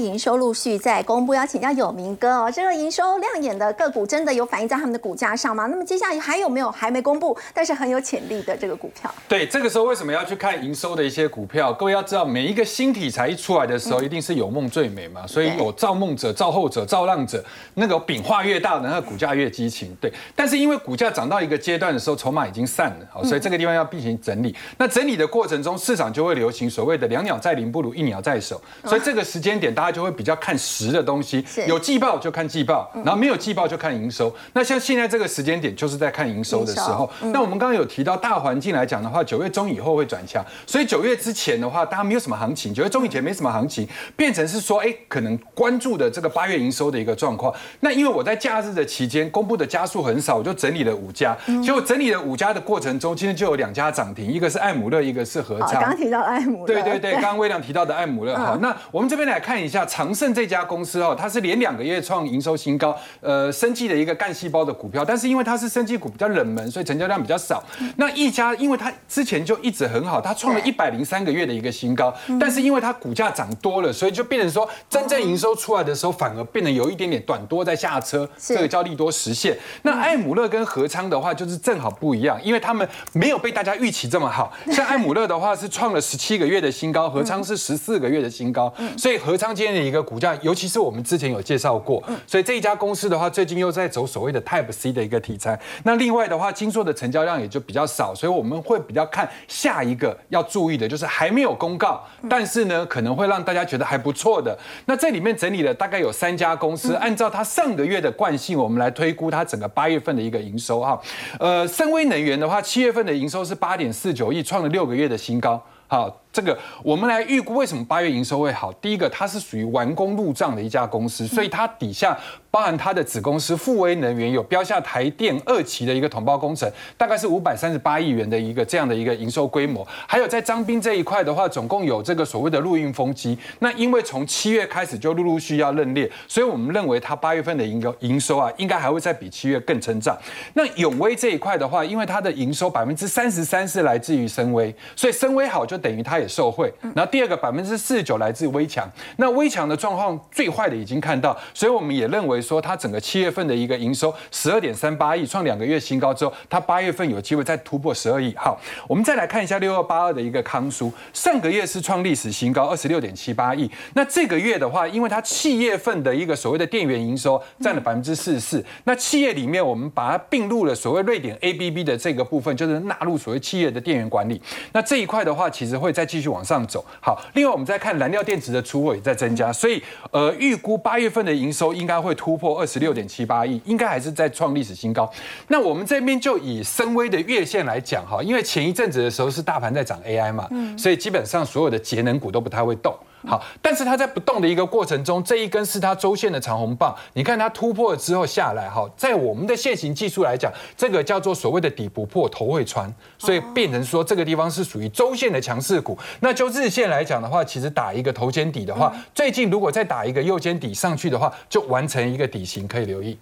营收陆续在公布，要请教有明哥哦。这个营收亮眼的个股，真的有反映在他们的股价上吗？那么接下来还有没有还没公布，但是很有潜力的这个股票？对，这个时候为什么要去看营收的一些股票？各位要知道，每一个新题材一出来的时候，一定是有梦最美嘛。所以有造梦者、造后者、造浪者，那个饼画越大，那个股价越激情。对，但是因为股价涨到一个阶段的时候，筹码已经散了，好，所以这个地方要进行整理。那整理的过程中，市场就会流行所谓的两鸟在林，不如一鸟在手。所以这个时间点，大家就会比较看实的东西，有季报就看季报，然后没有季报就看营收。那像现在这个时间点，就是在看营收的时候。那我们刚刚有提到大环境来讲的话，九月中以后会转强，所以九月之前的话，大家没有什么行情；九月中以前没什么行情，变成是说，哎，可能关注的这个八月营收的一个状况。那因为我在假日的期间公布的家数很少，我就整理了五家。结果整理了五家的过程中，今天就有两家涨停，一个是艾姆勒，一个是合昌。刚刚提到艾姆勒，对对对，刚刚微亮提到的艾姆勒。好，那我们这边来看一下。长盛这家公司哦，它是连两个月创营收新高，呃，生技的一个干细胞的股票，但是因为它是生技股比较冷门，所以成交量比较少。那一家，因为它之前就一直很好，它创了一百零三个月的一个新高，但是因为它股价涨多了，所以就变成说真正营收出来的时候，反而变得有一点点短多在下车，这个叫利多实现。那艾姆勒跟合昌的话，就是正好不一样，因为他们没有被大家预期这么好。像艾姆勒的话是创了十七个月的新高，合昌是十四个月的新高，所以合昌今天的一个股价，尤其是我们之前有介绍过，所以这一家公司的话，最近又在走所谓的 Type C 的一个题材。那另外的话，金硕的成交量也就比较少，所以我们会比较看下一个要注意的，就是还没有公告，但是呢可能会让大家觉得还不错的。那这里面整理了大概有三家公司，按照它上个月的惯性，我们来推估它整个八月份的一个营收哈。呃，深威能源的话，七月份的营收是八点四九亿，创了六个月的新高。好，这个我们来预估为什么八月营收会好。第一个，它是属于完工入账的一家公司，所以它底下。包含它的子公司富威能源有标下台电二期的一个统包工程，大概是五百三十八亿元的一个这样的一个营收规模。还有在张斌这一块的话，总共有这个所谓的陆运风机。那因为从七月开始就陆陆续要认列，所以我们认为它八月份的营收营收啊，应该还会再比七月更成长。那永威这一块的话，因为它的营收百分之三十三是来自于深威，所以深威好就等于它也受惠。然后第二个百分之四十九来自微强，那微强的状况最坏的已经看到，所以我们也认为。说它整个七月份的一个营收十二点三八亿，创两个月新高之后，它八月份有机会再突破十二亿。好，我们再来看一下六二八二的一个康舒，上个月是创历史新高二十六点七八亿。那这个月的话，因为它七月份的一个所谓的电源营收占了百分之四十四，那企业里面我们把它并入了所谓瑞典 ABB 的这个部分，就是纳入所谓企业的电源管理。那这一块的话，其实会再继续往上走。好，另外我们再看燃料电池的出货也在增加，所以呃，预估八月份的营收应该会突。突破二十六点七八亿，应该还是在创历史新高。那我们这边就以深威的月线来讲哈，因为前一阵子的时候是大盘在涨 AI 嘛，所以基本上所有的节能股都不太会动。好，但是它在不动的一个过程中，这一根是它周线的长红棒，你看它突破了之后下来，哈，在我们的线型技术来讲，这个叫做所谓的底不破头会穿，所以变成说这个地方是属于周线的强势股。那就日线来讲的话，其实打一个头肩底的话，最近如果再打一个右肩底上去的话，就完成一个底型，可以留意。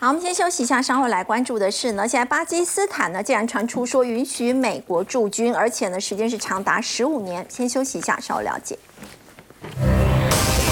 好，我们先休息一下，稍后来关注的是呢，现在巴基斯坦呢竟然传出说允许美国驻军，而且呢时间是长达十五年。先休息一下，稍后了解。Música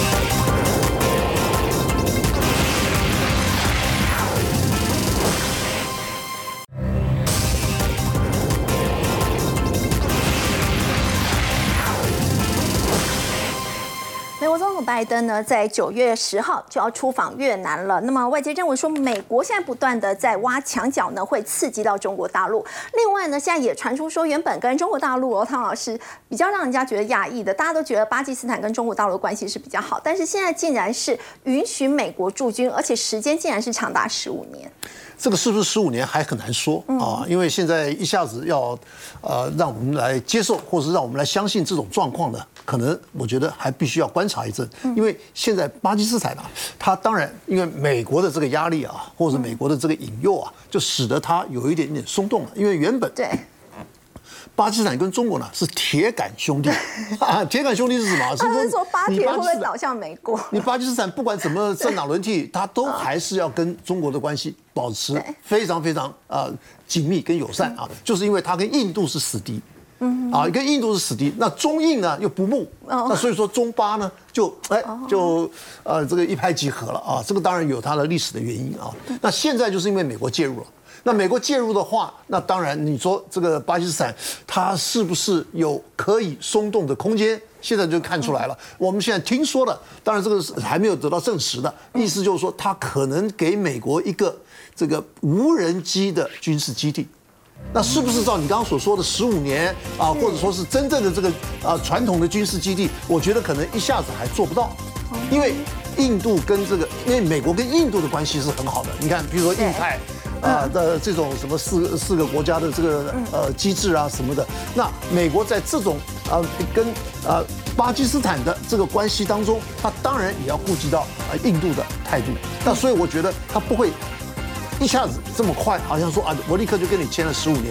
拜登呢，在九月十号就要出访越南了。那么外界认为说，美国现在不断的在挖墙角呢，会刺激到中国大陆。另外呢，现在也传出说，原本跟中国大陆哦，汤老师比较让人家觉得讶异的，大家都觉得巴基斯坦跟中国大陆的关系是比较好，但是现在竟然是允许美国驻军，而且时间竟然是长达十五年。这个是不是十五年还很难说啊？因为现在一下子要呃让我们来接受，或是让我们来相信这种状况呢，可能我觉得还必须要观察一阵。因为现在巴基斯坦啊，它当然因为美国的这个压力啊，或者美国的这个引诱啊，就使得它有一点点松动了。因为原本对。巴基斯坦跟中国呢是铁杆兄弟，铁杆兄弟是什么？他是说巴铁会不会倒向美国？你巴基斯坦不管怎么政党轮替，他都还是要跟中国的关系保持非常非常啊紧密跟友善啊，就是因为他跟印度是死敌，嗯。啊，跟印度是死敌，那中印呢又不睦，那所以说中巴呢就哎就呃这个一拍即合了啊，这个当然有它的历史的原因啊，那现在就是因为美国介入了。那美国介入的话，那当然你说这个巴基斯坦，它是不是有可以松动的空间？现在就看出来了。我们现在听说的，当然这个是还没有得到证实的，意思就是说，它可能给美国一个这个无人机的军事基地。那是不是照你刚刚所说的十五年啊，或者说是真正的这个啊传统的军事基地？我觉得可能一下子还做不到，因为印度跟这个，因为美国跟印度的关系是很好的。你看，比如说印太。啊的这种什么四四个国家的这个呃机制啊什么的，那美国在这种啊跟啊巴基斯坦的这个关系当中，他当然也要顾及到啊印度的态度。那所以我觉得他不会一下子这么快，好像说啊我立刻就跟你签了十五年，